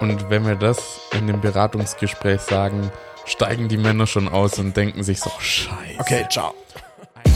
Und wenn wir das in dem Beratungsgespräch sagen, steigen die Männer schon aus und denken sich so, scheiße. Okay, ciao.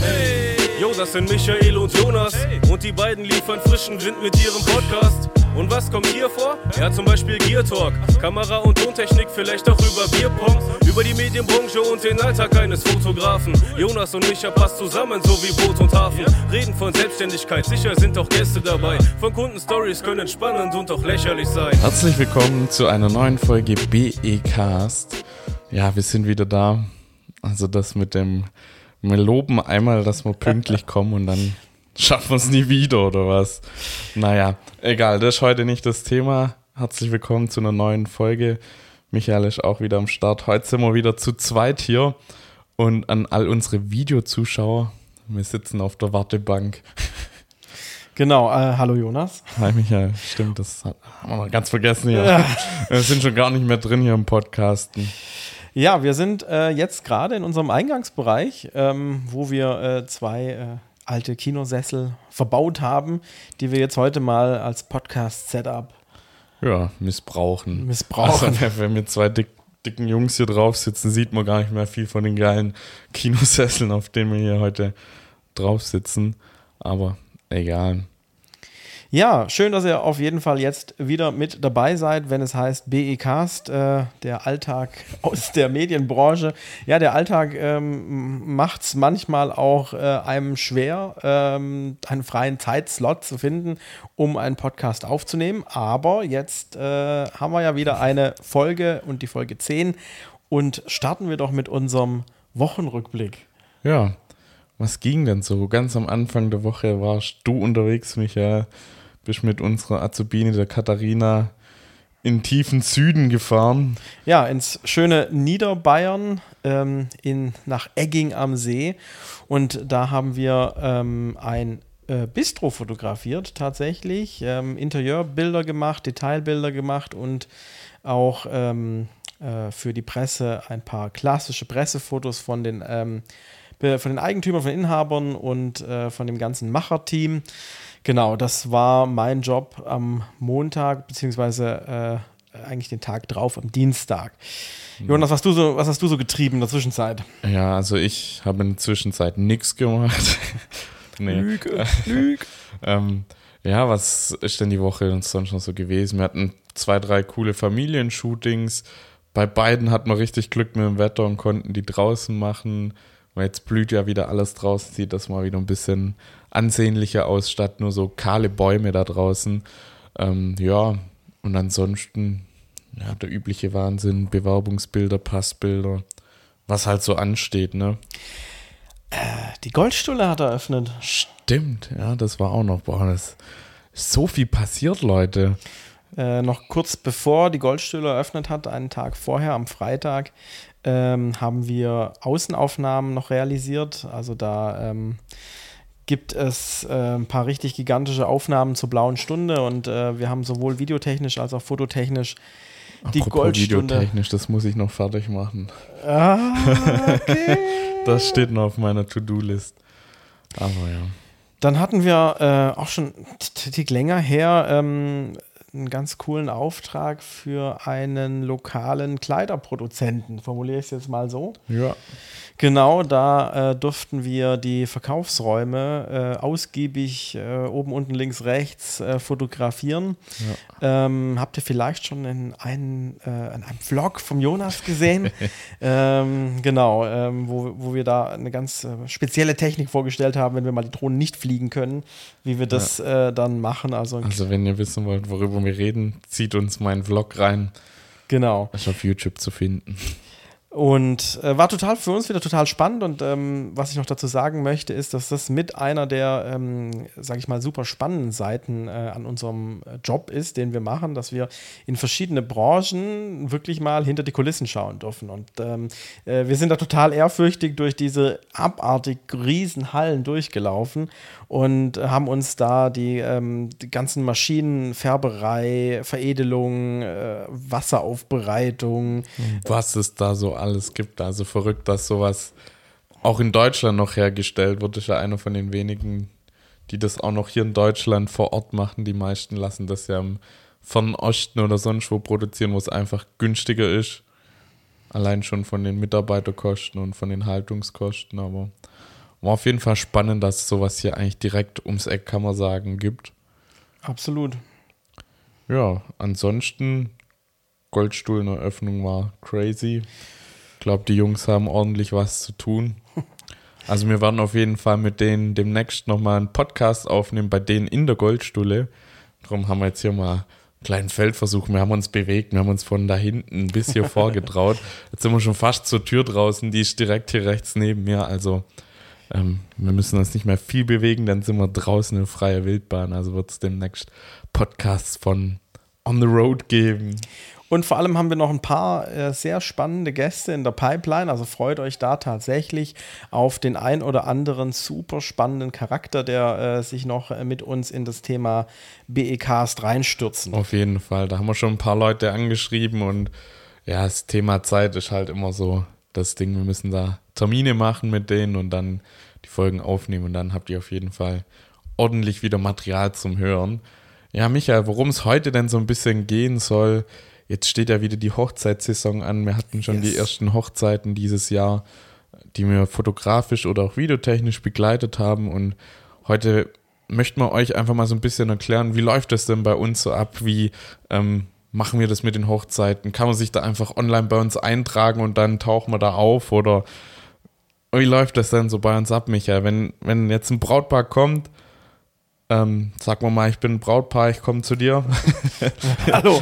Hey, yo, das sind Michael und Jonas. Und die beiden liefern frischen Wind mit ihrem Podcast. Und was kommt hier vor? Ja, zum Beispiel Gear Talk. Kamera und Tontechnik, vielleicht auch über Bierpong. Über die Medienbranche und den Alltag eines Fotografen. Jonas und Micha passt zusammen, so wie Boot und Hafen. Reden von Selbstständigkeit, sicher sind auch Gäste dabei. Von Kundenstories können spannend und auch lächerlich sein. Herzlich willkommen zu einer neuen Folge BE-Cast. Ja, wir sind wieder da. Also das mit dem, wir loben einmal, dass wir pünktlich kommen und dann schaffen wir es nie wieder oder was. Naja, egal, das ist heute nicht das Thema. Herzlich willkommen zu einer neuen Folge. Michael ist auch wieder am Start. Heute sind wir wieder zu zweit hier und an all unsere Videozuschauer. Wir sitzen auf der Wartebank. Genau, äh, hallo Jonas. Hi Michael, stimmt, das haben wir mal ganz vergessen hier. Ja. Wir sind schon gar nicht mehr drin hier im Podcasten. Ja, wir sind äh, jetzt gerade in unserem Eingangsbereich, ähm, wo wir äh, zwei äh, alte Kinosessel verbaut haben, die wir jetzt heute mal als Podcast-Setup ja, missbrauchen. Missbrauchen. Also, wenn wir zwei dick, dicken Jungs hier drauf sitzen, sieht man gar nicht mehr viel von den geilen Kinosesseln, auf denen wir hier heute drauf sitzen. Aber egal. Ja, schön, dass ihr auf jeden Fall jetzt wieder mit dabei seid, wenn es heißt BE-Cast, äh, der Alltag aus der Medienbranche. Ja, der Alltag ähm, macht es manchmal auch äh, einem schwer, ähm, einen freien Zeitslot zu finden, um einen Podcast aufzunehmen. Aber jetzt äh, haben wir ja wieder eine Folge und die Folge 10 und starten wir doch mit unserem Wochenrückblick. Ja, was ging denn so? Ganz am Anfang der Woche warst du unterwegs, Michael bist mit unserer Azubine, der Katharina, in tiefen Süden gefahren. Ja, ins schöne Niederbayern, ähm, in, nach Egging am See. Und da haben wir ähm, ein äh, Bistro fotografiert, tatsächlich. Ähm, Interieurbilder gemacht, Detailbilder gemacht und auch ähm, äh, für die Presse ein paar klassische Pressefotos von den, ähm, von den Eigentümern, von den Inhabern und äh, von dem ganzen Macherteam. Genau, das war mein Job am Montag, beziehungsweise äh, eigentlich den Tag drauf, am Dienstag. Hm. Jonas, was, du so, was hast du so getrieben in der Zwischenzeit? Ja, also ich habe in der Zwischenzeit nichts gemacht. nee. Lüge, Lüge. ähm, ja, was ist denn die Woche sonst noch so gewesen? Wir hatten zwei, drei coole Familienshootings. Bei beiden hatten wir richtig Glück mit dem Wetter und konnten die draußen machen. Weil jetzt blüht ja wieder alles draußen, sieht das mal wieder ein bisschen ansehnlicher aus, statt nur so kahle Bäume da draußen. Ähm, ja, und ansonsten, ja, der übliche Wahnsinn, Bewerbungsbilder, Passbilder, was halt so ansteht, ne? Äh, die Goldstulle hat eröffnet. Stimmt, ja, das war auch noch, boah, das ist so viel passiert, Leute. Äh, noch kurz bevor die Goldstuhle eröffnet hat, einen Tag vorher, am Freitag, ähm, haben wir Außenaufnahmen noch realisiert. Also da ähm, gibt es äh, ein paar richtig gigantische Aufnahmen zur blauen Stunde und äh, wir haben sowohl videotechnisch als auch fototechnisch die Apropos Goldstunde. Videotechnisch, das muss ich noch fertig machen. Ah, okay. das steht noch auf meiner To-Do-List. Aber ja. Dann hatten wir äh, auch schon einen Tick länger her ähm, einen ganz coolen Auftrag für einen lokalen Kleiderproduzenten, formuliere ich es jetzt mal so. Ja. Genau, da äh, durften wir die Verkaufsräume äh, ausgiebig äh, oben, unten, links, rechts äh, fotografieren. Ja. Ähm, habt ihr vielleicht schon in, einen, äh, in einem Vlog vom Jonas gesehen? ähm, genau, ähm, wo, wo wir da eine ganz äh, spezielle Technik vorgestellt haben, wenn wir mal die Drohnen nicht fliegen können, wie wir das ja. dann machen. Also, also wenn ihr wissen wollt, worüber wir reden, zieht uns meinen Vlog rein. Genau. ist auf YouTube zu finden. Und äh, war total für uns wieder total spannend. Und ähm, was ich noch dazu sagen möchte, ist, dass das mit einer der, ähm, sage ich mal, super spannenden Seiten äh, an unserem äh, Job ist, den wir machen, dass wir in verschiedene Branchen wirklich mal hinter die Kulissen schauen dürfen. Und ähm, äh, wir sind da total ehrfürchtig durch diese abartig riesen Hallen durchgelaufen und haben uns da die, ähm, die ganzen Maschinen, Färberei, Veredelung, äh, Wasseraufbereitung. Was es da so alles gibt. Also verrückt, dass sowas auch in Deutschland noch hergestellt wird. ist ja einer von den wenigen, die das auch noch hier in Deutschland vor Ort machen. Die meisten lassen das ja im von Osten oder sonst wo produzieren, wo es einfach günstiger ist. Allein schon von den Mitarbeiterkosten und von den Haltungskosten, aber war auf jeden Fall spannend, dass es sowas hier eigentlich direkt ums Eck, kann man sagen, gibt. Absolut. Ja, ansonsten Goldstuhl in der Öffnung war crazy. Ich glaube, die Jungs haben ordentlich was zu tun. Also wir werden auf jeden Fall mit denen demnächst nochmal einen Podcast aufnehmen, bei denen in der Goldstuhle. Darum haben wir jetzt hier mal einen kleinen Feldversuch. Wir haben uns bewegt, wir haben uns von da hinten bis hier vorgetraut. Jetzt sind wir schon fast zur Tür draußen, die ist direkt hier rechts neben mir. Also ähm, wir müssen uns nicht mehr viel bewegen, dann sind wir draußen in freier Wildbahn. Also wird es demnächst Podcasts von On the Road geben. Und vor allem haben wir noch ein paar äh, sehr spannende Gäste in der Pipeline. Also freut euch da tatsächlich auf den ein oder anderen super spannenden Charakter, der äh, sich noch äh, mit uns in das Thema BECast reinstürzen. Auf jeden Fall. Da haben wir schon ein paar Leute angeschrieben und ja, das Thema Zeit ist halt immer so das Ding. Wir müssen da Termine machen mit denen und dann die Folgen aufnehmen und dann habt ihr auf jeden Fall ordentlich wieder Material zum Hören. Ja, Michael, worum es heute denn so ein bisschen gehen soll, jetzt steht ja wieder die Hochzeitssaison an. Wir hatten schon yes. die ersten Hochzeiten dieses Jahr, die wir fotografisch oder auch videotechnisch begleitet haben und heute möchten wir euch einfach mal so ein bisschen erklären, wie läuft das denn bei uns so ab, wie ähm, machen wir das mit den Hochzeiten? Kann man sich da einfach online bei uns eintragen und dann tauchen wir da auf oder wie läuft das denn so bei uns ab, Michael? Wenn, wenn jetzt ein Brautpaar kommt, ähm, sag mal mal, ich bin ein Brautpaar, ich komme zu dir. Hallo,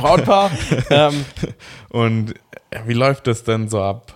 Brautpaar. ähm, Und wie läuft das denn so ab?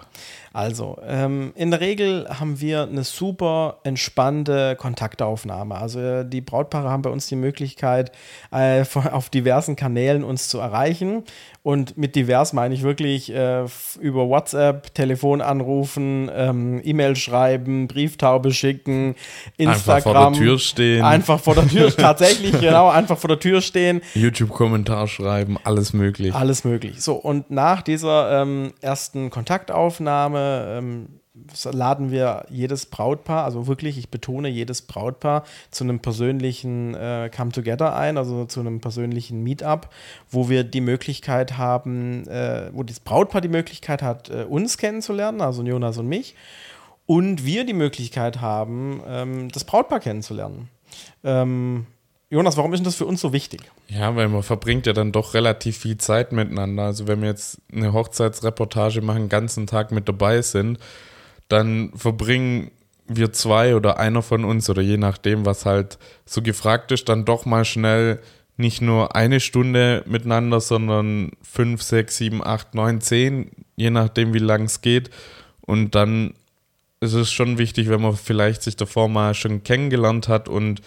Also, ähm, in der Regel haben wir eine super entspannte Kontaktaufnahme. Also, äh, die Brautpaare haben bei uns die Möglichkeit, äh, auf diversen Kanälen uns zu erreichen. Und mit divers meine ich wirklich äh, über WhatsApp, Telefon anrufen, ähm, E-Mail schreiben, Brieftaube schicken, Instagram. Einfach vor der Tür stehen. Einfach vor der Tür, tatsächlich, genau, einfach vor der Tür stehen. YouTube-Kommentar schreiben, alles möglich. Alles möglich. So, und nach dieser ähm, ersten Kontaktaufnahme ähm, laden wir jedes Brautpaar, also wirklich, ich betone jedes Brautpaar, zu einem persönlichen äh, Come-Together ein, also zu einem persönlichen Meetup, wo wir die Möglichkeit haben, äh, wo das Brautpaar die Möglichkeit hat, äh, uns kennenzulernen, also Jonas und mich, und wir die Möglichkeit haben, ähm, das Brautpaar kennenzulernen. Ähm, Jonas, warum ist denn das für uns so wichtig? Ja, weil man verbringt ja dann doch relativ viel Zeit miteinander. Also wenn wir jetzt eine Hochzeitsreportage machen, den ganzen Tag mit dabei sind, dann verbringen wir zwei oder einer von uns oder je nachdem, was halt so gefragt ist, dann doch mal schnell nicht nur eine Stunde miteinander, sondern fünf, sechs, sieben, acht, neun, zehn, je nachdem, wie lang es geht. Und dann ist es schon wichtig, wenn man vielleicht sich davor mal schon kennengelernt hat und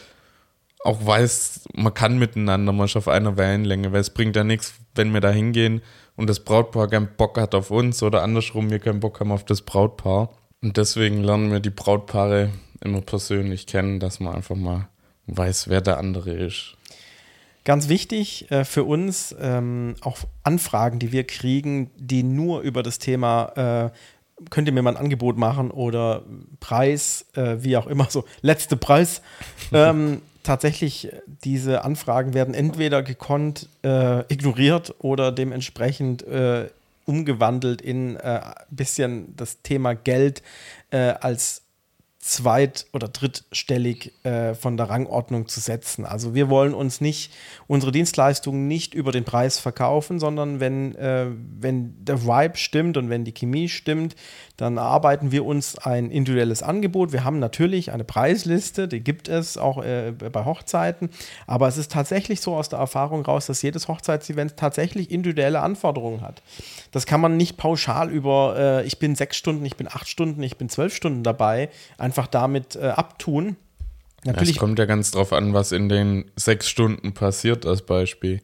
auch weiß, man kann miteinander, man ist auf einer Wellenlänge, weil es bringt ja nichts, wenn wir da hingehen und das Brautpaar keinen Bock hat auf uns oder andersrum, wir keinen Bock haben auf das Brautpaar. Und deswegen lernen wir die Brautpaare immer persönlich kennen, dass man einfach mal weiß, wer der andere ist. Ganz wichtig äh, für uns ähm, auch Anfragen, die wir kriegen, die nur über das Thema äh, könnt ihr mir mal ein Angebot machen oder Preis, äh, wie auch immer, so letzte Preis. ähm, tatsächlich, diese Anfragen werden entweder gekonnt äh, ignoriert oder dementsprechend äh, umgewandelt in ein äh, bisschen das Thema Geld äh, als zweit- oder drittstellig äh, von der Rangordnung zu setzen. Also wir wollen uns nicht, unsere Dienstleistungen nicht über den Preis verkaufen, sondern wenn, äh, wenn der Vibe stimmt und wenn die Chemie stimmt, dann erarbeiten wir uns ein individuelles Angebot. Wir haben natürlich eine Preisliste, die gibt es auch äh, bei Hochzeiten, aber es ist tatsächlich so aus der Erfahrung raus, dass jedes Hochzeitsevent tatsächlich individuelle Anforderungen hat. Das kann man nicht pauschal über, äh, ich bin sechs Stunden, ich bin acht Stunden, ich bin zwölf Stunden dabei, einfach damit äh, abtun. Natürlich. Es kommt ja ganz drauf an, was in den sechs Stunden passiert, als Beispiel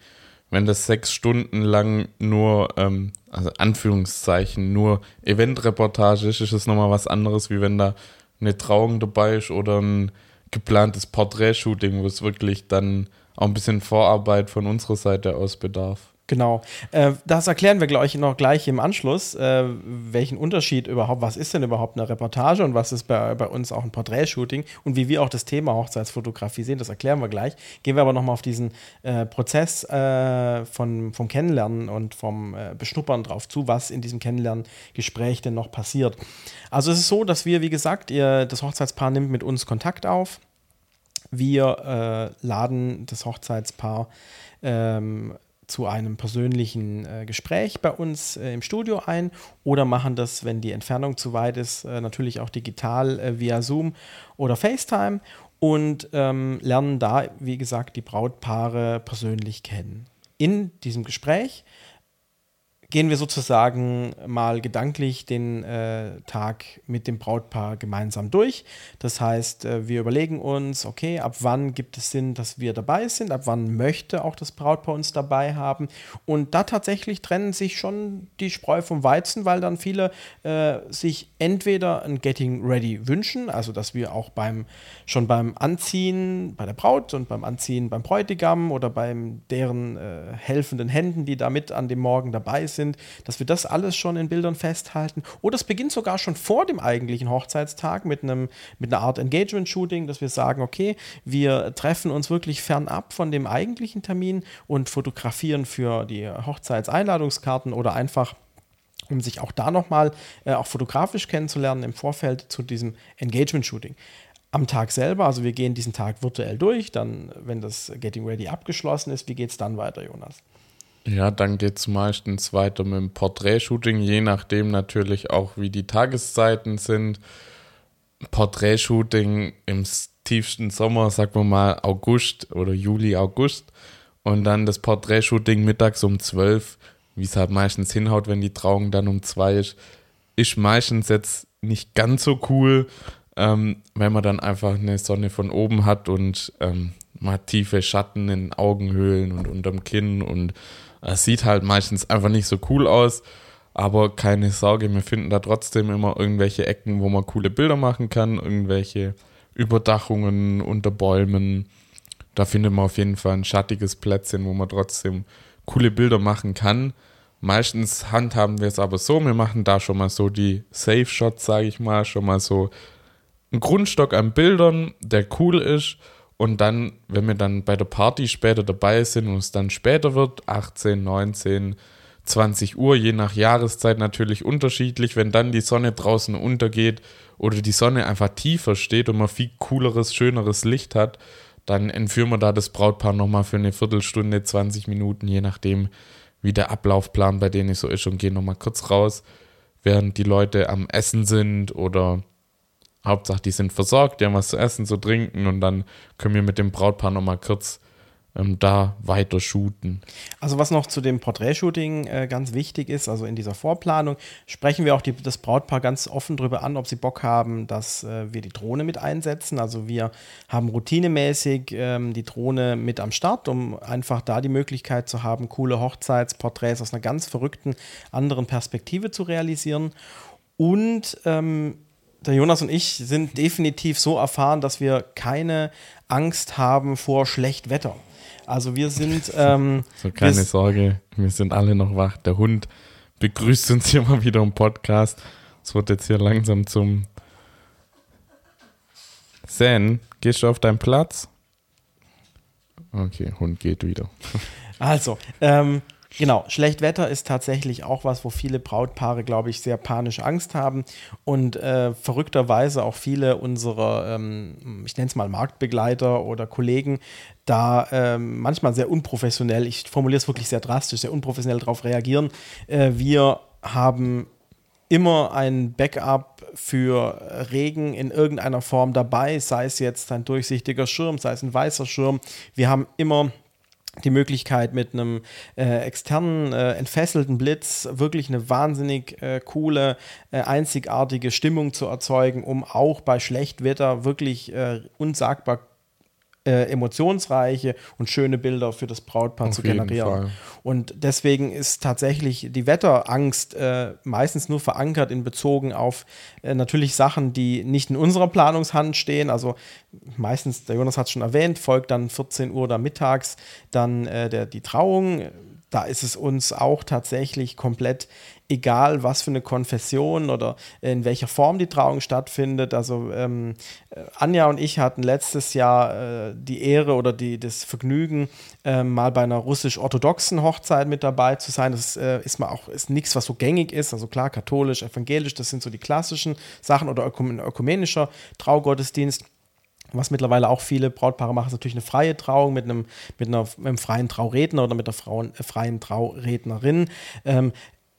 wenn das sechs Stunden lang nur, ähm, also Anführungszeichen, nur Eventreportage ist, ist es nochmal was anderes, wie wenn da eine Trauung dabei ist oder ein geplantes Porträtshooting, wo es wirklich dann auch ein bisschen Vorarbeit von unserer Seite aus bedarf. Genau. Äh, das erklären wir, glaube ich, noch gleich im Anschluss, äh, welchen Unterschied überhaupt, was ist denn überhaupt eine Reportage und was ist bei, bei uns auch ein Porträtshooting und wie wir auch das Thema Hochzeitsfotografie sehen, das erklären wir gleich. Gehen wir aber nochmal auf diesen äh, Prozess äh, von, vom Kennenlernen und vom äh, Beschnuppern drauf zu, was in diesem Kennenlerngespräch denn noch passiert. Also es ist so, dass wir, wie gesagt, ihr, das Hochzeitspaar nimmt mit uns Kontakt auf. Wir äh, laden das Hochzeitspaar ähm, zu einem persönlichen äh, Gespräch bei uns äh, im Studio ein oder machen das, wenn die Entfernung zu weit ist, äh, natürlich auch digital äh, via Zoom oder FaceTime und ähm, lernen da, wie gesagt, die Brautpaare persönlich kennen. In diesem Gespräch gehen wir sozusagen mal gedanklich den äh, Tag mit dem Brautpaar gemeinsam durch. Das heißt, äh, wir überlegen uns, okay, ab wann gibt es Sinn, dass wir dabei sind, ab wann möchte auch das Brautpaar uns dabei haben. Und da tatsächlich trennen sich schon die Spreu vom Weizen, weil dann viele äh, sich entweder ein Getting Ready wünschen, also dass wir auch beim schon beim Anziehen bei der Braut und beim Anziehen beim Bräutigam oder beim deren äh, helfenden Händen, die da mit an dem Morgen dabei sind, sind, dass wir das alles schon in Bildern festhalten. Oder es beginnt sogar schon vor dem eigentlichen Hochzeitstag mit, einem, mit einer Art Engagement-Shooting, dass wir sagen, okay, wir treffen uns wirklich fernab von dem eigentlichen Termin und fotografieren für die Hochzeitseinladungskarten oder einfach um sich auch da nochmal äh, auch fotografisch kennenzulernen im Vorfeld zu diesem Engagement-Shooting am Tag selber, also wir gehen diesen Tag virtuell durch, dann, wenn das Getting Ready abgeschlossen ist, wie geht es dann weiter, Jonas? Ja, dann geht es meistens weiter mit dem Porträtshooting, je nachdem natürlich auch, wie die Tageszeiten sind. Porträtshooting im tiefsten Sommer, sagen wir mal August oder Juli, August. Und dann das Porträtshooting mittags um 12, wie es halt meistens hinhaut, wenn die Trauung dann um 2 ist, ist meistens jetzt nicht ganz so cool, ähm, wenn man dann einfach eine Sonne von oben hat und ähm, man tiefe Schatten in Augenhöhlen und unterm Kinn und es sieht halt meistens einfach nicht so cool aus, aber keine Sorge, wir finden da trotzdem immer irgendwelche Ecken, wo man coole Bilder machen kann, irgendwelche Überdachungen unter Bäumen. Da findet man auf jeden Fall ein schattiges Plätzchen, wo man trotzdem coole Bilder machen kann. Meistens handhaben wir es aber so, wir machen da schon mal so die Safe Shots, sage ich mal, schon mal so einen Grundstock an Bildern, der cool ist und dann, wenn wir dann bei der Party später dabei sind und es dann später wird, 18, 19, 20 Uhr, je nach Jahreszeit natürlich unterschiedlich, wenn dann die Sonne draußen untergeht oder die Sonne einfach tiefer steht und man viel cooleres, schöneres Licht hat, dann entführen wir da das Brautpaar nochmal für eine Viertelstunde, 20 Minuten, je nachdem, wie der Ablaufplan bei denen so ist und gehen nochmal kurz raus, während die Leute am Essen sind oder Hauptsache, die sind versorgt, die haben was zu essen, zu trinken und dann können wir mit dem Brautpaar nochmal kurz ähm, da weiter shooten. Also was noch zu dem Porträtshooting äh, ganz wichtig ist, also in dieser Vorplanung, sprechen wir auch die, das Brautpaar ganz offen darüber an, ob sie Bock haben, dass äh, wir die Drohne mit einsetzen. Also wir haben routinemäßig ähm, die Drohne mit am Start, um einfach da die Möglichkeit zu haben, coole Hochzeitsporträts aus einer ganz verrückten anderen Perspektive zu realisieren. Und ähm, der Jonas und ich sind definitiv so erfahren, dass wir keine Angst haben vor schlecht Wetter. Also wir sind. Ähm, so keine Sorge, wir sind alle noch wach. Der Hund begrüßt uns hier mal wieder im Podcast. Es wird jetzt hier langsam zum. Zen, gehst du auf deinen Platz? Okay, Hund geht wieder. Also, ähm, Genau, Schlechtwetter ist tatsächlich auch was, wo viele Brautpaare, glaube ich, sehr panische Angst haben und äh, verrückterweise auch viele unserer, ähm, ich nenne es mal Marktbegleiter oder Kollegen, da ähm, manchmal sehr unprofessionell, ich formuliere es wirklich sehr drastisch, sehr unprofessionell darauf reagieren. Äh, wir haben immer ein Backup für Regen in irgendeiner Form dabei, sei es jetzt ein durchsichtiger Schirm, sei es ein weißer Schirm. Wir haben immer die Möglichkeit mit einem äh, externen, äh, entfesselten Blitz wirklich eine wahnsinnig äh, coole, äh, einzigartige Stimmung zu erzeugen, um auch bei Schlechtwetter wirklich äh, unsagbar äh, emotionsreiche und schöne Bilder für das Brautpaar Auf zu generieren. Und deswegen ist tatsächlich die Wetterangst äh, meistens nur verankert in Bezogen auf äh, natürlich Sachen, die nicht in unserer Planungshand stehen. Also meistens, der Jonas hat es schon erwähnt, folgt dann 14 Uhr da mittags dann äh, der, die Trauung da ist es uns auch tatsächlich komplett egal, was für eine Konfession oder in welcher Form die Trauung stattfindet. Also ähm, äh, Anja und ich hatten letztes Jahr äh, die Ehre oder die, das Vergnügen, äh, mal bei einer russisch-orthodoxen Hochzeit mit dabei zu sein. Das äh, ist mal auch nichts, was so gängig ist. Also klar, katholisch, evangelisch, das sind so die klassischen Sachen oder ökumenischer Traugottesdienst. Was mittlerweile auch viele Brautpaare machen, ist natürlich eine freie Trauung mit einem, mit einer, mit einem freien Trauredner oder mit einer Frauen, äh, freien Traurednerin. Ähm,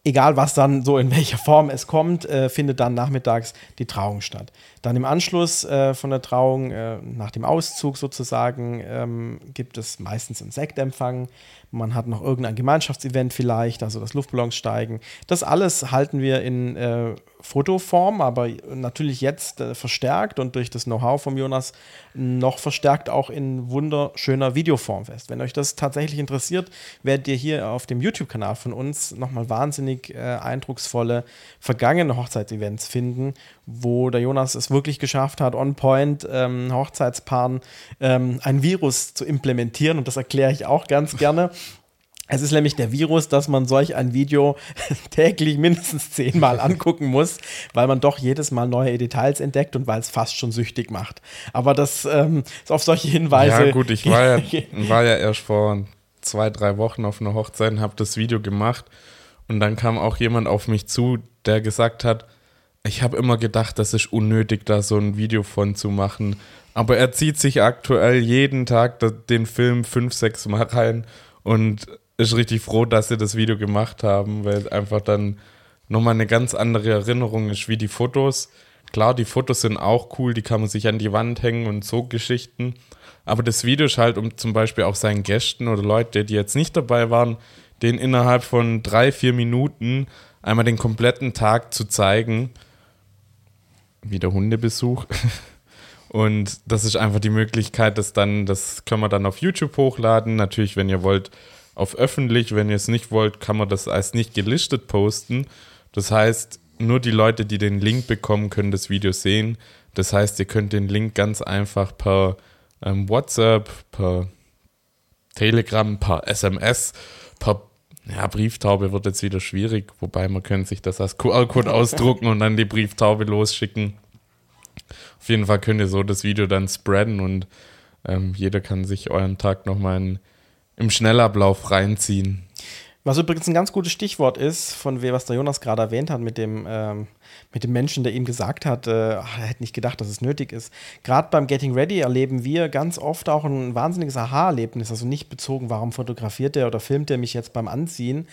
egal was dann so in welcher Form es kommt, äh, findet dann nachmittags die Trauung statt. Dann im Anschluss äh, von der Trauung, äh, nach dem Auszug sozusagen, ähm, gibt es meistens einen Sektempfang. Man hat noch irgendein Gemeinschaftsevent vielleicht, also das Luftballonssteigen. Das alles halten wir in äh, Fotoform, aber natürlich jetzt äh, verstärkt und durch das Know-how vom Jonas noch verstärkt auch in wunderschöner Videoform fest. Wenn euch das tatsächlich interessiert, werdet ihr hier auf dem YouTube-Kanal von uns nochmal wahnsinnig äh, eindrucksvolle vergangene Hochzeitsevents finden, wo der Jonas es wirklich geschafft hat, on point ähm, Hochzeitspaaren ähm, ein Virus zu implementieren und das erkläre ich auch ganz gerne. Es ist nämlich der Virus, dass man solch ein Video täglich mindestens zehnmal angucken muss, weil man doch jedes Mal neue Details entdeckt und weil es fast schon süchtig macht. Aber das ähm, ist auf solche Hinweise. Ja, gut, ich war ja, war ja erst vor zwei, drei Wochen auf einer Hochzeit und habe das Video gemacht. Und dann kam auch jemand auf mich zu, der gesagt hat, ich habe immer gedacht, das ist unnötig, da so ein Video von zu machen. Aber er zieht sich aktuell jeden Tag den Film fünf, sechs Mal rein und ist richtig froh, dass sie das Video gemacht haben, weil einfach dann nochmal eine ganz andere Erinnerung ist wie die Fotos. Klar, die Fotos sind auch cool, die kann man sich an die Wand hängen und so Geschichten. Aber das Video ist halt, um zum Beispiel auch seinen Gästen oder Leute, die jetzt nicht dabei waren, den innerhalb von drei, vier Minuten einmal den kompletten Tag zu zeigen. Wie der Hundebesuch. Und das ist einfach die Möglichkeit, dass dann, das können wir dann auf YouTube hochladen. Natürlich, wenn ihr wollt, auf öffentlich. Wenn ihr es nicht wollt, kann man das als nicht gelistet posten. Das heißt, nur die Leute, die den Link bekommen, können das Video sehen. Das heißt, ihr könnt den Link ganz einfach per ähm, WhatsApp, per Telegram, per SMS, per ja, Brieftaube wird jetzt wieder schwierig, wobei man könnte sich das als QR-Code ausdrucken und dann die Brieftaube losschicken. Auf jeden Fall könnt ihr so das Video dann spreaden und ähm, jeder kann sich euren Tag nochmal in im Schnellablauf reinziehen. Was übrigens ein ganz gutes Stichwort ist, von was der Jonas gerade erwähnt hat, mit dem, ähm, mit dem Menschen, der ihm gesagt hat, äh, er hätte nicht gedacht, dass es nötig ist. Gerade beim Getting Ready erleben wir ganz oft auch ein wahnsinniges Aha-Erlebnis. Also nicht bezogen, warum fotografiert er oder filmt er mich jetzt beim Anziehen.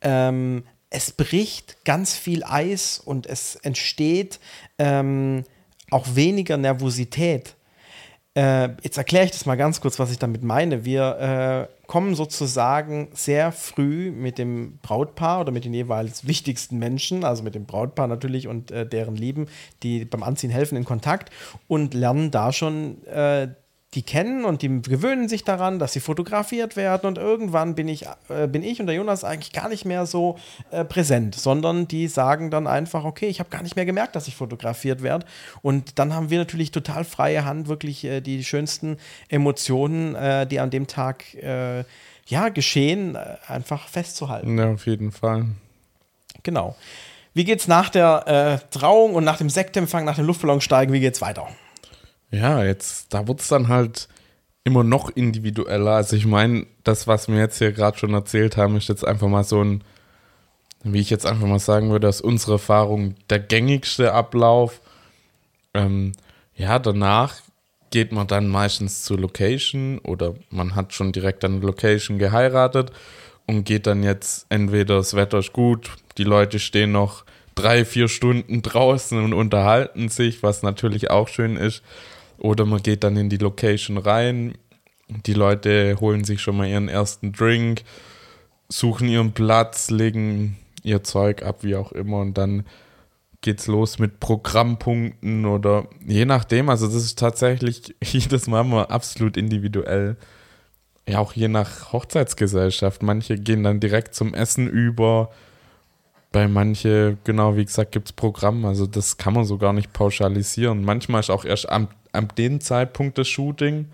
Ähm, es bricht ganz viel Eis und es entsteht ähm, auch weniger Nervosität. Äh, jetzt erkläre ich das mal ganz kurz, was ich damit meine. Wir äh, kommen sozusagen sehr früh mit dem Brautpaar oder mit den jeweils wichtigsten Menschen, also mit dem Brautpaar natürlich und äh, deren Lieben, die beim Anziehen helfen, in Kontakt und lernen da schon äh, die kennen und die gewöhnen sich daran, dass sie fotografiert werden und irgendwann bin ich, äh, bin ich und der Jonas eigentlich gar nicht mehr so äh, präsent, sondern die sagen dann einfach, okay, ich habe gar nicht mehr gemerkt, dass ich fotografiert werde und dann haben wir natürlich total freie Hand, wirklich äh, die schönsten Emotionen, äh, die an dem Tag äh, ja geschehen, äh, einfach festzuhalten. Ja, auf jeden Fall. Genau. Wie geht's nach der Trauung und nach dem Sektempfang, nach dem Luftballonsteigen, wie geht's weiter? Ja, jetzt, da wird es dann halt immer noch individueller. Also ich meine, das, was wir jetzt hier gerade schon erzählt haben, ist jetzt einfach mal so ein, wie ich jetzt einfach mal sagen würde, aus unserer Erfahrung der gängigste Ablauf. Ähm, ja, danach geht man dann meistens zur Location oder man hat schon direkt an der Location geheiratet und geht dann jetzt entweder das Wetter ist gut, die Leute stehen noch drei, vier Stunden draußen und unterhalten sich, was natürlich auch schön ist. Oder man geht dann in die Location rein. Die Leute holen sich schon mal ihren ersten Drink, suchen ihren Platz, legen ihr Zeug ab, wie auch immer. Und dann geht's los mit Programmpunkten oder je nachdem. Also das ist tatsächlich jedes Mal mal absolut individuell. Ja, auch je nach Hochzeitsgesellschaft. Manche gehen dann direkt zum Essen über. Bei manche, genau wie gesagt, gibt es Programm. Also das kann man so gar nicht pauschalisieren. Manchmal ist auch erst am an dem Zeitpunkt des Shooting,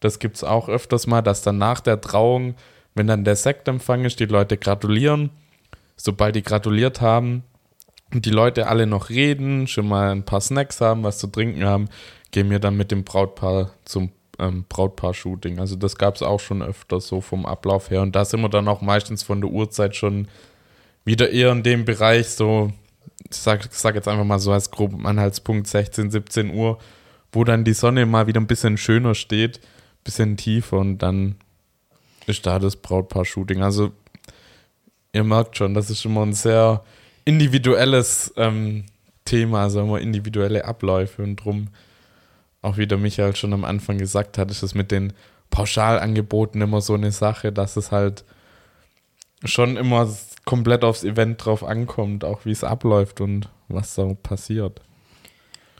das gibt es auch öfters mal, dass dann nach der Trauung wenn dann der Sektempfang ist, die Leute gratulieren. Sobald die gratuliert haben und die Leute alle noch reden, schon mal ein paar Snacks haben, was zu trinken haben, gehen wir dann mit dem Brautpaar zum ähm, Brautpaar-Shooting. Also das gab es auch schon öfter so vom Ablauf her. Und da sind wir dann auch meistens von der Uhrzeit schon wieder eher in dem Bereich, so, ich sag, sag jetzt einfach mal so als groben Anhaltspunkt 16, 17 Uhr, wo dann die Sonne mal wieder ein bisschen schöner steht, bisschen tiefer und dann ist da das Brautpaar-Shooting. Also ihr merkt schon, das ist immer ein sehr individuelles ähm, Thema, also immer individuelle Abläufe und drum auch wie der Michael schon am Anfang gesagt hat, ist es mit den Pauschalangeboten immer so eine Sache, dass es halt schon immer komplett aufs Event drauf ankommt, auch wie es abläuft und was da passiert.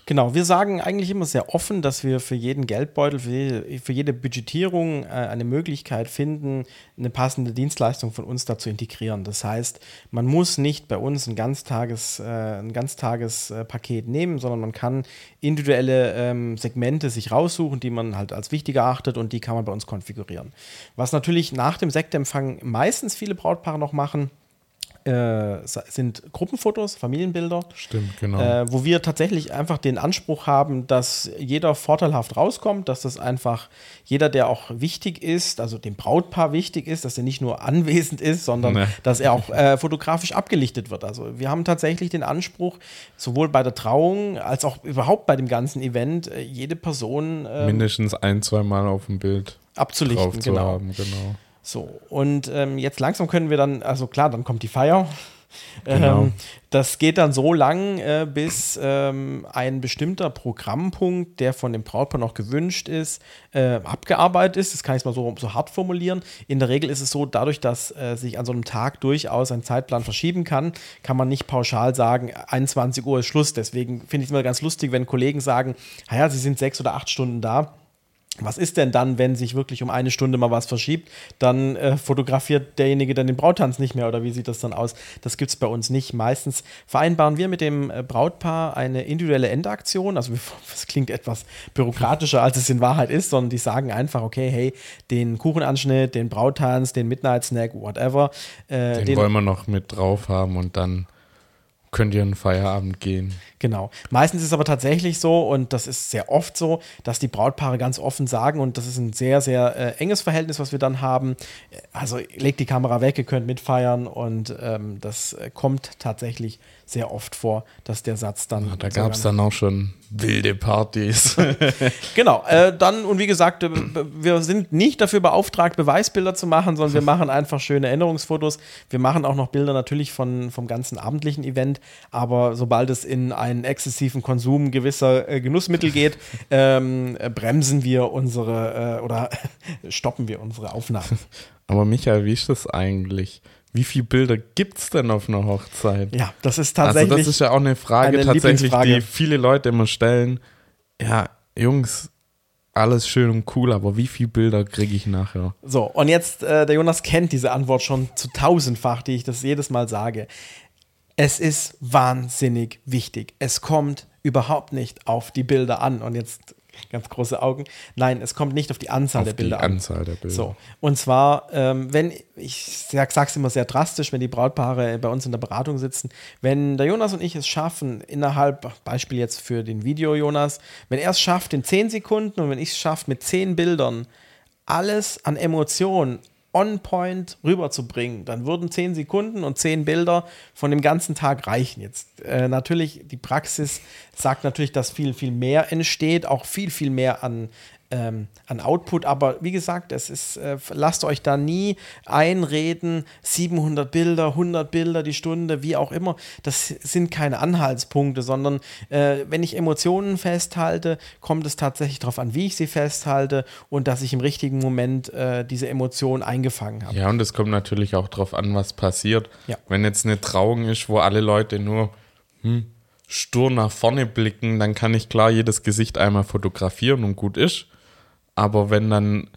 Genau, wir sagen eigentlich immer sehr offen, dass wir für jeden Geldbeutel, für jede, für jede Budgetierung äh, eine Möglichkeit finden, eine passende Dienstleistung von uns da zu integrieren. Das heißt, man muss nicht bei uns ein Ganztages, äh, ein Ganztagespaket nehmen, sondern man kann individuelle ähm, Segmente sich raussuchen, die man halt als wichtig erachtet und die kann man bei uns konfigurieren. Was natürlich nach dem Sektempfang meistens viele Brautpaare noch machen, äh, sind Gruppenfotos, Familienbilder. Stimmt, genau. Äh, wo wir tatsächlich einfach den Anspruch haben, dass jeder vorteilhaft rauskommt, dass das einfach jeder, der auch wichtig ist, also dem Brautpaar wichtig ist, dass er nicht nur anwesend ist, sondern nee. dass er auch äh, fotografisch abgelichtet wird. Also wir haben tatsächlich den Anspruch, sowohl bei der Trauung als auch überhaupt bei dem ganzen Event, äh, jede Person ähm, mindestens ein, zwei Mal auf dem Bild abzulichten. genau. Haben, genau. So, und ähm, jetzt langsam können wir dann, also klar, dann kommt die Feier. Genau. Ähm, das geht dann so lang, äh, bis ähm, ein bestimmter Programmpunkt, der von dem Brautpaar noch gewünscht ist, äh, abgearbeitet ist. Das kann ich mal so, so hart formulieren. In der Regel ist es so, dadurch, dass äh, sich an so einem Tag durchaus ein Zeitplan verschieben kann, kann man nicht pauschal sagen, 21 Uhr ist Schluss. Deswegen finde ich es immer ganz lustig, wenn Kollegen sagen, naja, sie sind sechs oder acht Stunden da was ist denn dann, wenn sich wirklich um eine Stunde mal was verschiebt? Dann äh, fotografiert derjenige dann den Brautanz nicht mehr oder wie sieht das dann aus? Das gibt es bei uns nicht. Meistens vereinbaren wir mit dem äh, Brautpaar eine individuelle Endaktion. Also das klingt etwas bürokratischer, als es in Wahrheit ist, sondern die sagen einfach, okay, hey, den Kuchenanschnitt, den Brautanz, den Midnight Snack, whatever. Äh, den, den wollen wir noch mit drauf haben und dann könnt ihr in Feierabend gehen. Genau. Meistens ist es aber tatsächlich so, und das ist sehr oft so, dass die Brautpaare ganz offen sagen, und das ist ein sehr, sehr äh, enges Verhältnis, was wir dann haben. Also legt die Kamera weg, ihr könnt mitfeiern, und ähm, das äh, kommt tatsächlich sehr oft vor, dass der Satz dann. Ja, da gab es dann auch schon wilde Partys. genau. Äh, dann, und wie gesagt, äh, wir sind nicht dafür beauftragt, Beweisbilder zu machen, sondern wir machen einfach schöne Erinnerungsfotos. Wir machen auch noch Bilder natürlich von, vom ganzen abendlichen Event, aber sobald es in einen exzessiven Konsum gewisser äh, Genussmittel geht, ähm, äh, bremsen wir unsere äh, oder stoppen wir unsere Aufnahmen. Aber Michael, wie ist das eigentlich? Wie viele Bilder gibt es denn auf einer Hochzeit? Ja, das ist tatsächlich. Also, das ist ja auch eine Frage, eine tatsächlich, die viele Leute immer stellen. Ja, Jungs, alles schön und cool, aber wie viele Bilder kriege ich nachher? So, und jetzt, äh, der Jonas kennt diese Antwort schon zu tausendfach, die ich das jedes Mal sage. Es ist wahnsinnig wichtig. Es kommt überhaupt nicht auf die Bilder an. Und jetzt ganz große Augen. Nein, es kommt nicht auf die Anzahl auf der Bilder die Anzahl der Bilder. So. Und zwar, ähm, wenn, ich sag, sag's immer sehr drastisch, wenn die Brautpaare bei uns in der Beratung sitzen, wenn der Jonas und ich es schaffen, innerhalb, Beispiel jetzt für den Video Jonas, wenn er es schafft in 10 Sekunden und wenn ich es schaffe mit 10 Bildern, alles an Emotionen, on point rüberzubringen, dann würden zehn Sekunden und zehn Bilder von dem ganzen Tag reichen. Jetzt äh, natürlich, die Praxis sagt natürlich, dass viel, viel mehr entsteht, auch viel, viel mehr an ähm, an Output. Aber wie gesagt, es ist, äh, lasst euch da nie einreden, 700 Bilder, 100 Bilder die Stunde, wie auch immer. Das sind keine Anhaltspunkte, sondern äh, wenn ich Emotionen festhalte, kommt es tatsächlich darauf an, wie ich sie festhalte und dass ich im richtigen Moment äh, diese Emotion eingefangen habe. Ja, und es kommt natürlich auch darauf an, was passiert. Ja. Wenn jetzt eine Trauung ist, wo alle Leute nur hm, stur nach vorne blicken, dann kann ich klar jedes Gesicht einmal fotografieren und gut ist. Aber wenn dann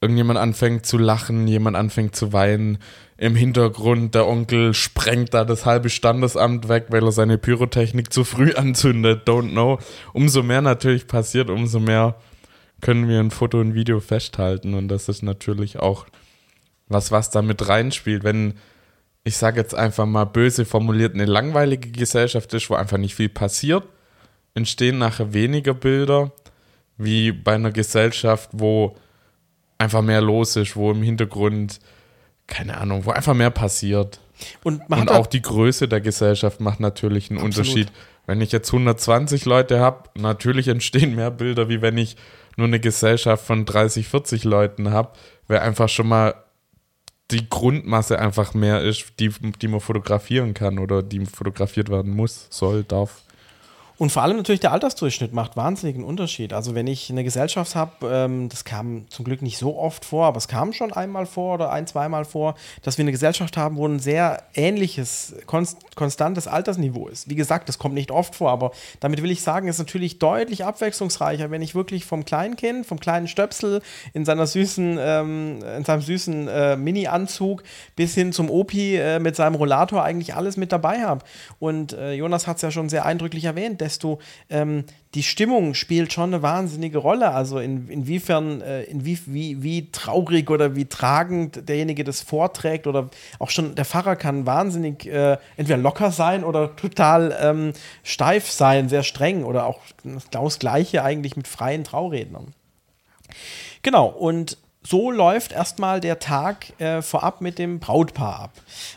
irgendjemand anfängt zu lachen, jemand anfängt zu weinen, im Hintergrund der Onkel sprengt da das halbe Standesamt weg, weil er seine Pyrotechnik zu früh anzündet, don't know. Umso mehr natürlich passiert, umso mehr können wir ein Foto und Video festhalten und das ist natürlich auch was, was da mit reinspielt. Wenn, ich sage jetzt einfach mal böse formuliert, eine langweilige Gesellschaft ist, wo einfach nicht viel passiert, entstehen nachher weniger Bilder, wie bei einer Gesellschaft, wo einfach mehr los ist, wo im Hintergrund, keine Ahnung, wo einfach mehr passiert. Und, man Und auch die Größe der Gesellschaft macht natürlich einen Absolut. Unterschied. Wenn ich jetzt 120 Leute habe, natürlich entstehen mehr Bilder, wie wenn ich nur eine Gesellschaft von 30, 40 Leuten habe, weil einfach schon mal die Grundmasse einfach mehr ist, die, die man fotografieren kann oder die fotografiert werden muss, soll, darf. Und vor allem natürlich der Altersdurchschnitt macht wahnsinnigen Unterschied. Also wenn ich eine Gesellschaft habe, ähm, das kam zum Glück nicht so oft vor, aber es kam schon einmal vor oder ein, zweimal vor, dass wir eine Gesellschaft haben, wo ein sehr ähnliches, konst konstantes Altersniveau ist. Wie gesagt, das kommt nicht oft vor, aber damit will ich sagen, ist natürlich deutlich abwechslungsreicher, wenn ich wirklich vom Kleinkind, vom kleinen Stöpsel in seiner süßen, ähm, in seinem süßen äh, Mini-Anzug bis hin zum Opi äh, mit seinem Rollator eigentlich alles mit dabei habe. Und äh, Jonas hat es ja schon sehr eindrücklich erwähnt, desto ähm, die Stimmung spielt schon eine wahnsinnige Rolle. Also in, inwiefern, äh, in wie, wie, wie traurig oder wie tragend derjenige das vorträgt oder auch schon der Pfarrer kann wahnsinnig äh, entweder locker sein oder total ähm, steif sein, sehr streng oder auch genau das Gleiche eigentlich mit freien Traurednern. Genau, und so läuft erstmal der Tag äh, vorab mit dem Brautpaar ab.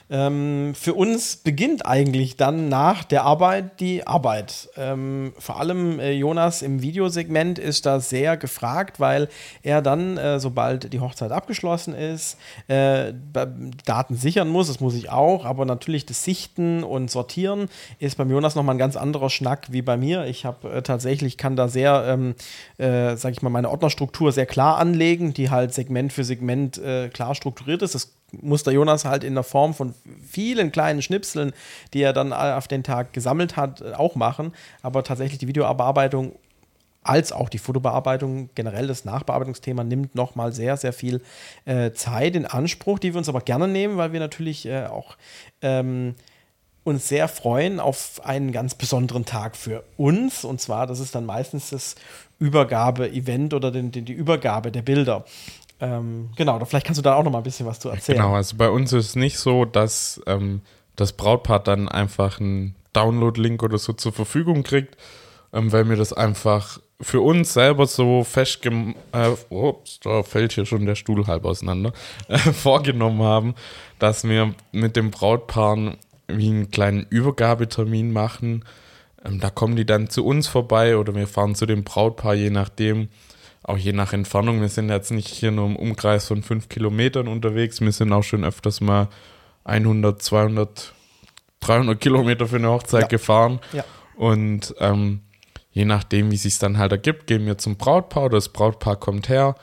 Ähm, für uns beginnt eigentlich dann nach der Arbeit die Arbeit. Ähm, vor allem äh, Jonas im Videosegment ist da sehr gefragt, weil er dann, äh, sobald die Hochzeit abgeschlossen ist, äh, Daten sichern muss. Das muss ich auch, aber natürlich das Sichten und Sortieren ist beim Jonas nochmal ein ganz anderer Schnack wie bei mir. Ich habe äh, tatsächlich, kann da sehr, ähm, äh, sag ich mal, meine Ordnerstruktur sehr klar anlegen, die halt Segment für Segment äh, klar strukturiert ist. Das muss der Jonas halt in der Form von vielen kleinen Schnipseln, die er dann auf den Tag gesammelt hat, äh, auch machen. Aber tatsächlich die Videobearbeitung als auch die Fotobearbeitung, generell das Nachbearbeitungsthema nimmt nochmal sehr, sehr viel äh, Zeit in Anspruch, die wir uns aber gerne nehmen, weil wir natürlich äh, auch ähm, uns sehr freuen auf einen ganz besonderen Tag für uns. Und zwar, das ist dann meistens das Übergabe-Event oder den, den, die Übergabe der Bilder. Ähm, genau, vielleicht kannst du da auch noch mal ein bisschen was zu erzählen. Genau, also bei uns ist es nicht so, dass ähm, das Brautpaar dann einfach einen Download-Link oder so zur Verfügung kriegt, ähm, weil wir das einfach für uns selber so festgem äh, ups, da fällt hier schon der Stuhl halb auseinander, äh, vorgenommen haben, dass wir mit dem Brautpaaren wie einen kleinen Übergabetermin machen. Ähm, da kommen die dann zu uns vorbei oder wir fahren zu dem Brautpaar, je nachdem, auch je nach Entfernung. Wir sind jetzt nicht hier nur im Umkreis von fünf Kilometern unterwegs, wir sind auch schon öfters mal 100, 200, 300 Kilometer für eine Hochzeit Ja. gefahren. Ja. Und ähm, je nachdem, wie sich dann halt ergibt, gehen wir zum Brautpaar oder das Brautpaar kommt her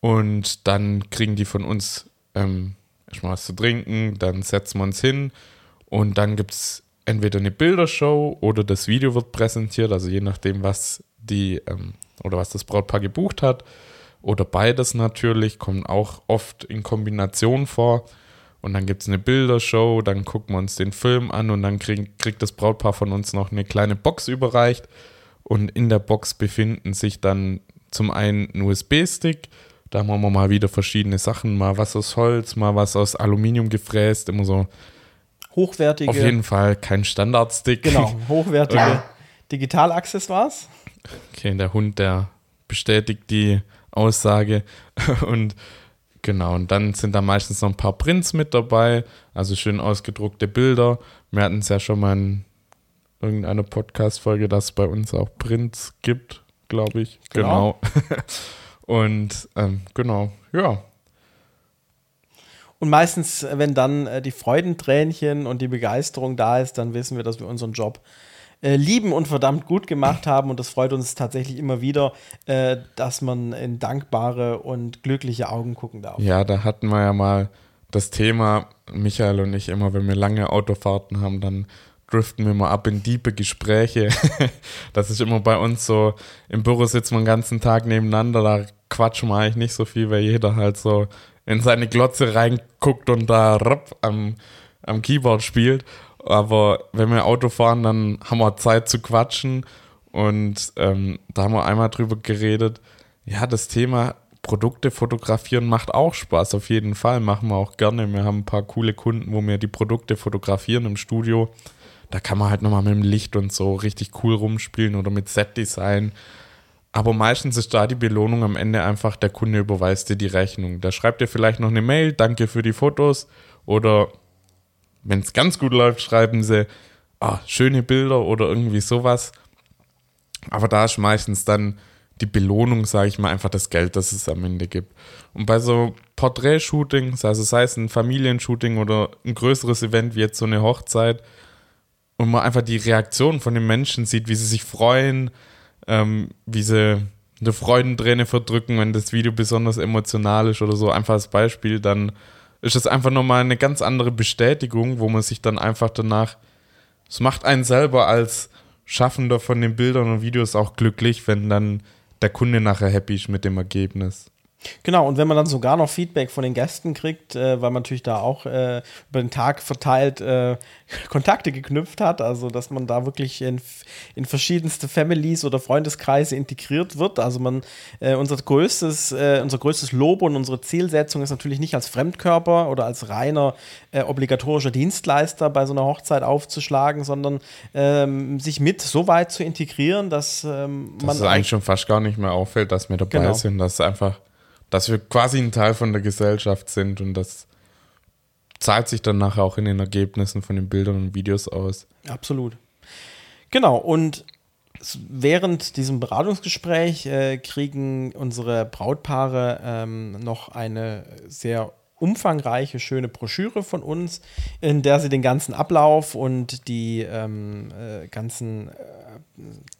und dann kriegen die von uns ähm, erstmal was zu trinken, dann setzen wir uns hin und dann gibt es entweder eine Bildershow oder das Video wird präsentiert, also je nachdem, was die ähm, oder was das Brautpaar gebucht hat. Oder beides natürlich, kommt auch oft in Kombination vor. Und dann gibt es eine Bildershow, dann gucken wir uns den Film an und dann krieg, kriegt das Brautpaar von uns noch eine kleine Box überreicht. Und in der Box befinden sich dann zum einen ein USB-Stick, da haben wir mal wieder verschiedene Sachen, mal was aus Holz, mal was aus Aluminium gefräst, immer so Hochwertige, auf jeden Fall kein Standardstick. genau, hochwertige Digitalaccessoires. Okay, der Hund, der bestätigt die Aussage. Und genau, und dann sind da meistens noch ein paar Prints mit dabei, also schön ausgedruckte Bilder. Wir hatten es ja schon mal in irgendeiner Podcast-Folge, dass es bei uns auch Prints gibt, glaube ich. Genau. Genau. Und ähm, genau, ja. Und meistens, wenn dann äh, die Freudentränchen und die Begeisterung da ist, dann wissen wir, dass wir unseren Job äh, lieben und verdammt gut gemacht haben. Und das freut uns tatsächlich immer wieder, äh, dass man in dankbare und glückliche Augen gucken darf. Ja, da hatten wir ja mal das Thema, Michael und ich immer, wenn wir lange Autofahrten haben, dann driften wir mal ab in diepe Gespräche. das ist immer bei uns so, im Büro sitzen wir den ganzen Tag nebeneinander, da quatschen wir eigentlich nicht so viel, weil jeder halt so in seine Glotze reinguckt und da rapp am, am Keyboard spielt. Aber wenn wir Auto fahren, dann haben wir Zeit zu quatschen und ähm, da haben wir einmal drüber geredet, ja, das Thema Produkte fotografieren macht auch Spaß, auf jeden Fall. Machen wir auch gerne. Wir haben ein paar coole Kunden, wo wir die Produkte fotografieren im Studio. Da kann man halt nochmal mit dem Licht und so richtig cool rumspielen oder mit Set-Design. Aber meistens ist da die Belohnung am Ende einfach, der Kunde überweist dir die Rechnung. Da schreibt dir vielleicht noch eine Mail, danke für die Fotos. Oder wenn es ganz gut läuft, schreiben sie, ah, schöne Bilder oder irgendwie sowas. Aber da ist meistens dann die Belohnung, sage ich mal, einfach das Geld, das es am Ende gibt. Und bei so Porträtshootings, also sei es ein Familienshooting oder ein größeres Event wie jetzt so eine Hochzeit, und man einfach die Reaktion von den Menschen sieht, wie sie sich freuen, ähm, wie sie eine Freudenträne verdrücken, wenn das Video besonders emotional ist oder so, einfach als Beispiel, dann ist das einfach nochmal eine ganz andere Bestätigung, wo man sich dann einfach danach, es macht einen selber als Schaffender von den Bildern und Videos auch glücklich, wenn dann der Kunde nachher happy ist mit dem Ergebnis. Genau, und wenn man dann sogar noch Feedback von den Gästen kriegt, äh, weil man natürlich da auch äh, über den Tag verteilt äh, Kontakte geknüpft hat, also dass man da wirklich in, in verschiedenste Families oder Freundeskreise integriert wird. Also man, äh, unser größtes, äh, unser größtes Lob und unsere Zielsetzung ist natürlich nicht als Fremdkörper oder als reiner äh, obligatorischer Dienstleister bei so einer Hochzeit aufzuschlagen, sondern ähm, sich mit so weit zu integrieren, dass ähm, man. Dass es eigentlich schon fast gar nicht mehr auffällt, dass wir dabei genau. sind, dass einfach dass wir quasi ein Teil von der Gesellschaft sind und das zahlt sich dann nachher auch in den Ergebnissen von den Bildern und Videos aus. Absolut. Genau, und während diesem Beratungsgespräch äh, kriegen unsere Brautpaare ähm, noch eine sehr umfangreiche, schöne Broschüre von uns, in der sie den ganzen Ablauf und die ähm, äh, ganzen äh,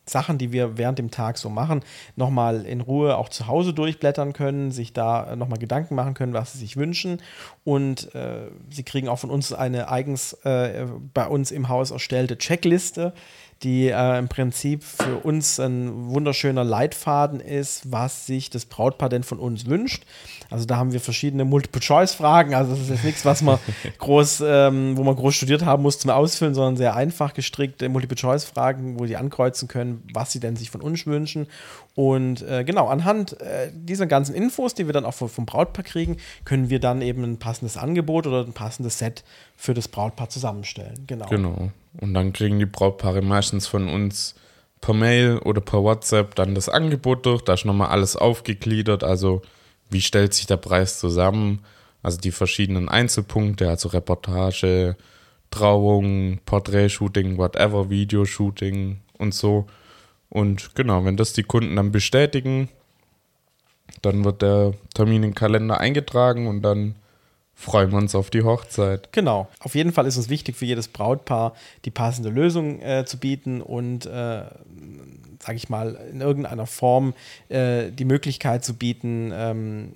Sachen, die wir während dem Tag so machen, nochmal in Ruhe auch zu Hause durchblättern können, sich da nochmal Gedanken machen können, was sie sich wünschen. Und äh, sie kriegen auch von uns eine eigens äh, bei uns im Haus erstellte Checkliste, die äh, im Prinzip für uns ein wunderschöner Leitfaden ist, was sich das Brautpaar denn von uns wünscht. Also da haben wir verschiedene Multiple-Choice-Fragen. Also das ist jetzt nichts, was man groß, ähm, wo man groß studiert haben muss zum Ausfüllen, sondern sehr einfach gestrickte Multiple-Choice-Fragen, wo die ankreuzen können, was sie denn sich von uns wünschen. Und äh, genau, anhand äh, dieser ganzen Infos, die wir dann auch vom Brautpaar kriegen, können wir dann eben ein passendes Angebot oder ein passendes Set für das Brautpaar zusammenstellen. Genau. Genau. Und dann kriegen die Brautpaare meistens von uns per Mail oder per WhatsApp dann das Angebot durch. Da ist nochmal alles aufgegliedert. Also wie stellt sich der Preis zusammen? Also die verschiedenen Einzelpunkte, also Reportage, Trauung, Porträtshooting, whatever, Videoshooting und so. Und genau, wenn das die Kunden dann bestätigen, dann wird der Termin im Kalender eingetragen und dann freuen wir uns auf die Hochzeit. Genau. Auf jeden Fall ist es wichtig für jedes Brautpaar die passende Lösung äh, zu bieten und, äh, sage ich mal, in irgendeiner Form äh, die Möglichkeit zu bieten, ähm,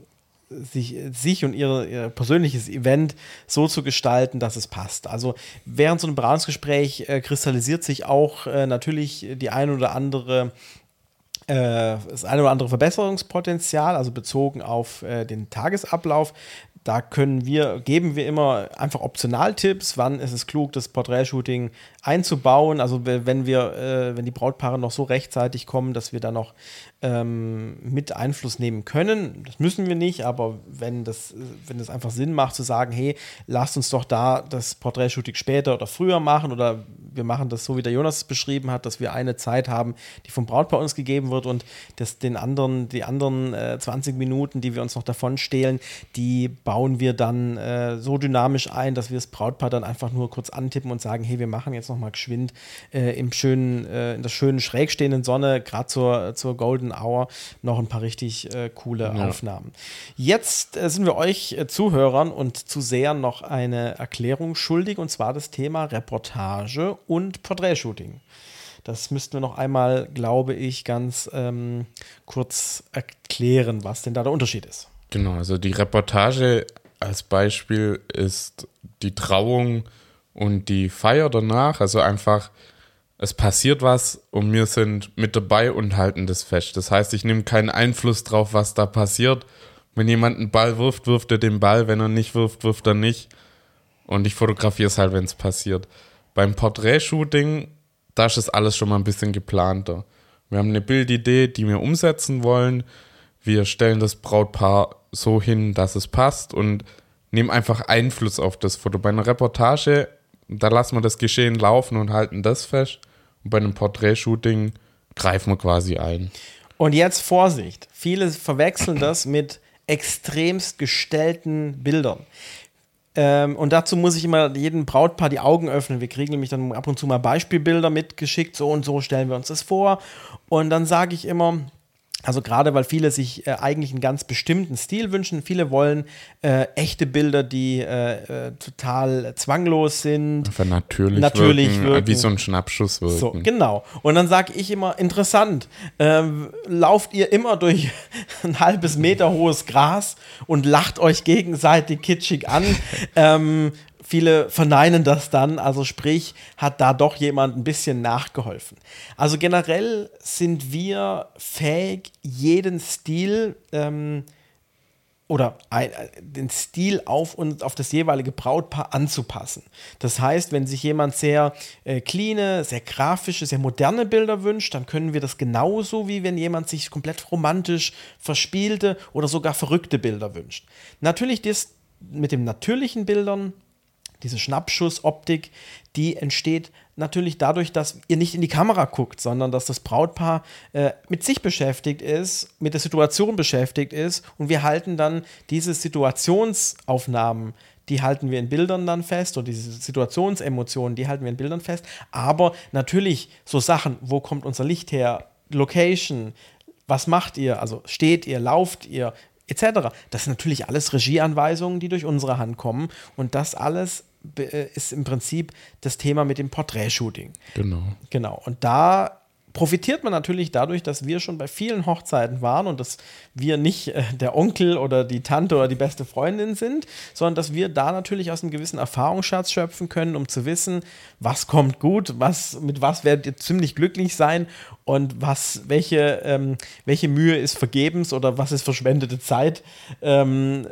sich, sich und ihre, ihr persönliches Event so zu gestalten, dass es passt. Also während so einem Beratungsgespräch äh, kristallisiert sich auch äh, natürlich die ein oder andere äh, das eine oder andere Verbesserungspotenzial, also bezogen auf äh, den Tagesablauf. Da können wir, geben wir immer einfach Optionaltipps, wann ist es klug, das Porträtshooting einzubauen. Also wenn wir, äh, wenn die Brautpaare noch so rechtzeitig kommen, dass wir da noch ähm, mit Einfluss nehmen können. Das müssen wir nicht, aber wenn das, wenn das einfach Sinn macht, zu sagen, hey, lasst uns doch da das Porträtshooting später oder früher machen oder wir machen das so, wie der Jonas es beschrieben hat, dass wir eine Zeit haben, die vom Brautpaar uns gegeben wird und das den anderen, die anderen äh, 20 Minuten, die wir uns noch davon stehlen, die bauen wir dann äh, so dynamisch ein, dass wir das Brautpaar dann einfach nur kurz antippen und sagen, hey, wir machen jetzt noch mal geschwind äh, im schönen, äh, in der schönen schräg stehenden Sonne, gerade zur, zur Golden Hour noch ein paar richtig äh, coole ja. Aufnahmen. Jetzt äh, sind wir euch äh, Zuhörern und Zusehern noch eine Erklärung schuldig und zwar das Thema Reportage und Porträtshooting. Das müssten wir noch einmal, glaube ich, ganz ähm, kurz erklären, was denn da der Unterschied ist. Genau, also die Reportage als Beispiel ist die Trauung und die Feier danach, also einfach es passiert was und wir sind mit dabei und halten das fest. Das heißt, ich nehme keinen Einfluss drauf, was da passiert. Wenn jemand einen Ball wirft, wirft er den Ball. Wenn er nicht wirft, wirft er nicht. Und ich fotografiere es halt, wenn es passiert. Beim Porträtshooting, da ist es alles schon mal ein bisschen geplanter. Wir haben eine Bildidee, die wir umsetzen wollen. wir stellen das Brautpaar so hin, dass es passt und nehmen einfach Einfluss auf das Foto. Bei einer Reportage, da lassen wir das Geschehen laufen und halten das fest. Und bei einem Porträtshooting greifen wir quasi ein. Und jetzt Vorsicht. Viele verwechseln das mit extremst gestellten Bildern. Ähm, und dazu muss ich immer jedem Brautpaar die Augen öffnen. Wir kriegen nämlich dann ab und zu mal Beispielbilder mitgeschickt, so und so stellen wir uns das vor. Und dann sage ich immer, also gerade weil viele sich äh, eigentlich einen ganz bestimmten Stil wünschen. Viele wollen äh, echte Bilder, die äh, äh total zwanglos sind. Einfach natürlich, natürlich wirken, wirken. Wie so ein Schnappschuss wirken. So, genau. Und dann sage ich immer, interessant, ähm, lauft ihr immer durch ein halbes Meter hohes Gras und lacht euch gegenseitig kitschig an. ähm, Viele verneinen das dann, also sprich, hat da doch jemand ein bisschen nachgeholfen. Also generell sind wir fähig, jeden Stil ähm, oder ein, den Stil auf und auf das jeweilige Brautpaar anzupassen. Das heißt, wenn sich jemand sehr äh, clean, sehr grafische, sehr moderne Bilder wünscht, dann können wir das genauso wie wenn jemand sich komplett romantisch verspielte oder sogar verrückte Bilder wünscht. Natürlich das mit den natürlichen Bildern diese Schnappschussoptik, die entsteht natürlich dadurch, dass ihr nicht in die Kamera guckt, sondern dass das Brautpaar äh, mit sich beschäftigt ist, mit der Situation beschäftigt ist und wir halten dann diese Situationsaufnahmen, die halten wir in Bildern dann fest und diese Situationsemotionen, die halten wir in Bildern fest. Aber natürlich so Sachen, wo kommt unser Licht her, Location, was macht ihr, also steht ihr, lauft ihr, etc. Das sind natürlich alles Regieanweisungen, die durch unsere Hand kommen und das alles ist im Prinzip das Thema mit dem Porträtshooting. Genau. Genau. Und da profitiert man natürlich dadurch, dass wir schon bei vielen Hochzeiten waren und dass wir nicht äh, der Onkel oder die Tante oder die beste Freundin sind, sondern dass wir da natürlich aus einem gewissen Erfahrungsschatz schöpfen können, um zu wissen, was kommt gut, was, mit was werdet ihr ziemlich glücklich sein und was, welche, ähm, welche Mühe ist vergebens oder was ist verschwendete Zeit. Ähm,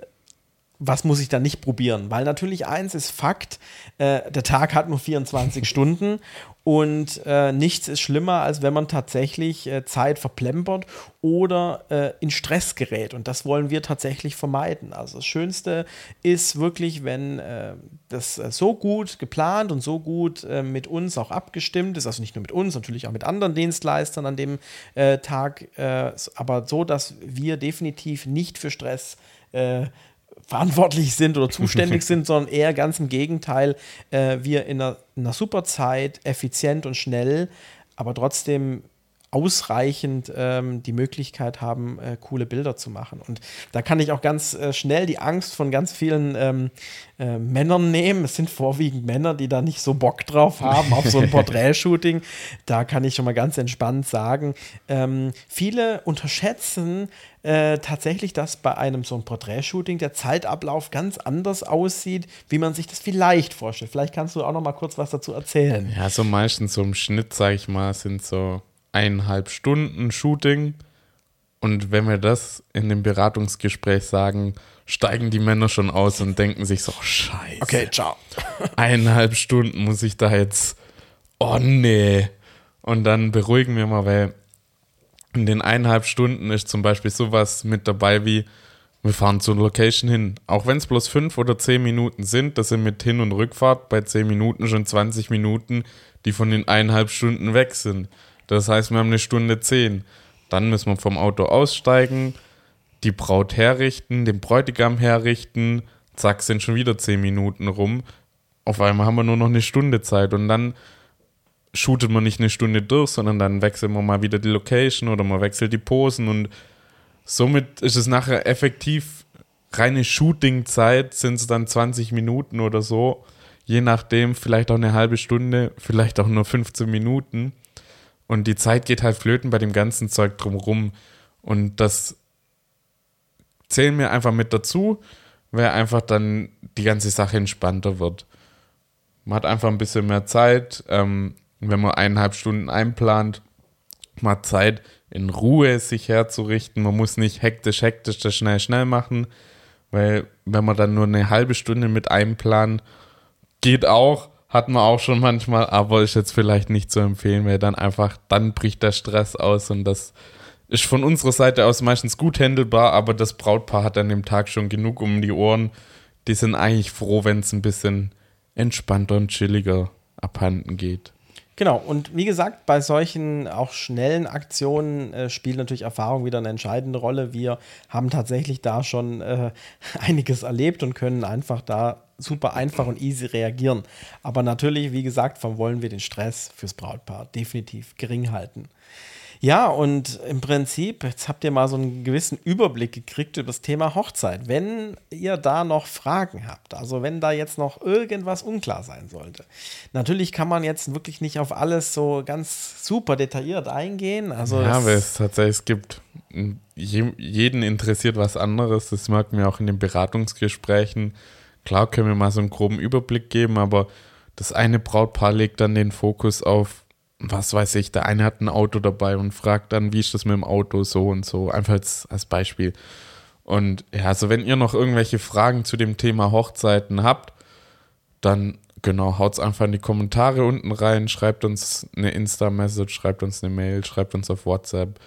was muss ich da nicht probieren? Weil natürlich eins ist Fakt, äh, der Tag hat nur 24 Stunden und äh, nichts ist schlimmer, als wenn man tatsächlich äh, Zeit verplempert oder äh, in Stress gerät. Und das wollen wir tatsächlich vermeiden. Also das Schönste ist wirklich, wenn äh, das äh, so gut geplant und so gut mit uns auch abgestimmt ist, also nicht nur mit uns, natürlich auch mit anderen Dienstleistern an dem Tag, aber so, dass wir definitiv nicht für Stress äh, verantwortlich sind oder zuständig sind, sondern eher ganz im Gegenteil, äh, wir in einer, in einer super Zeit, effizient und schnell, aber trotzdem ausreichend ähm, die Möglichkeit haben, äh, coole Bilder zu machen. Und da kann ich auch ganz äh, schnell die Angst von ganz vielen ähm, äh, Männern nehmen. Es sind vorwiegend Männer, die da nicht so Bock drauf haben auf so ein Porträtshooting. Da kann ich schon mal ganz entspannt sagen, ähm, viele unterschätzen äh, tatsächlich, dass bei einem so ein Porträtshooting der Zeitablauf ganz anders aussieht, wie man sich das vielleicht vorstellt. Vielleicht kannst du auch noch mal kurz was dazu erzählen. Ja, so meistens so im Schnitt, sage ich mal, sind so eineinhalb Stunden Shooting. Und wenn wir das in dem Beratungsgespräch sagen, steigen die Männer schon aus und denken sich so, scheiße. Okay, ciao. Eineinhalb Stunden muss ich da jetzt, oh nee. Und dann beruhigen wir mal, weil in den eineinhalb Stunden ist zum Beispiel sowas mit dabei wie, wir fahren zur Location hin. Auch wenn es bloß fünf oder zehn Minuten sind, das sind mit Hin- und Rückfahrt bei zehn Minuten schon 20 Minuten, die von den eineinhalb Stunden weg sind. Das heißt, wir haben eine Stunde zehn. Dann müssen wir vom Auto aussteigen, die Braut herrichten, den Bräutigam herrichten. Zack, sind schon wieder zehn Minuten rum. Auf einmal haben wir nur noch eine Stunde Zeit und dann shootet man nicht eine Stunde durch, sondern dann wechseln wir mal wieder die Location oder man wechselt die Posen und somit ist es nachher effektiv reine Shooting-Zeit, sind es dann 20 Minuten oder so. Je nachdem, vielleicht auch eine halbe Stunde, vielleicht auch nur 15 Minuten. Und die Zeit geht halt flöten bei dem ganzen Zeug drumrum. Und das zählen wir einfach mit dazu, weil einfach dann die ganze Sache entspannter wird. Man hat einfach ein bisschen mehr Zeit. Ähm, wenn man eineinhalb Stunden einplant, man hat Zeit, in Ruhe sich herzurichten. Man muss nicht hektisch, hektisch das schnell, schnell machen. Weil wenn man dann nur eine halbe Stunde mit einplanen, geht auch, hat man auch schon manchmal, aber ist jetzt vielleicht nicht zu empfehlen, weil dann einfach, dann bricht der Stress aus und das ist von unserer Seite aus meistens gut handelbar, aber das Brautpaar hat an dem Tag schon genug um die Ohren. Die sind eigentlich froh, wenn es ein bisschen entspannter und chilliger abhanden geht. Genau, und wie gesagt, bei solchen auch schnellen Aktionen äh, spielt natürlich Erfahrung wieder eine entscheidende Rolle. Wir haben tatsächlich da schon äh, einiges erlebt und können einfach da super einfach und easy reagieren. Aber natürlich, wie gesagt, wollen wir den Stress fürs Brautpaar definitiv gering halten. Ja, und im Prinzip, jetzt habt ihr mal so einen gewissen Überblick gekriegt über das Thema Hochzeit. Wenn ihr da noch Fragen habt, also wenn da jetzt noch irgendwas unklar sein sollte, natürlich kann man jetzt wirklich nicht auf alles so ganz super detailliert eingehen. Also ja, weil es tatsächlich, es gibt jeden interessiert was anderes. Das merken wir auch in den Beratungsgesprächen. Klar können wir mal so einen groben Überblick geben, aber das eine Brautpaar legt dann den Fokus auf was weiß ich, der eine hat ein Auto dabei und fragt dann, wie ist das mit dem Auto, so und so, einfach als, als Beispiel. Und ja, also wenn ihr noch irgendwelche Fragen zu dem Thema Hochzeiten habt, dann genau, haut's einfach in die Kommentare unten rein, schreibt uns eine Insta-Message, schreibt uns eine Mail, schreibt uns auf WhatsApp.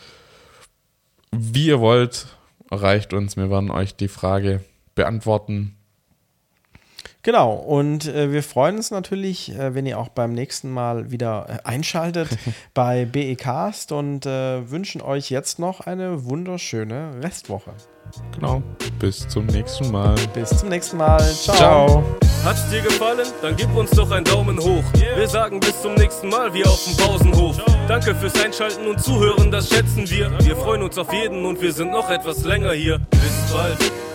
Wie ihr wollt, erreicht uns, wir werden euch die Frage beantworten. Genau, und äh, wir freuen uns natürlich, äh, wenn ihr auch beim nächsten Mal wieder äh, einschaltet bei BEcast und äh, wünschen euch jetzt noch eine wunderschöne Restwoche. Genau, bis zum nächsten Mal. Bis zum nächsten Mal. Ciao. Ciao. Hat's dir gefallen? Dann gib uns doch einen Daumen hoch. Wir sagen bis zum nächsten Mal, wie auf dem Pausenhof. Danke fürs Einschalten und Zuhören, das schätzen wir. Wir freuen uns auf jeden und wir sind noch etwas länger hier. Bis bald. Ciao, ciao.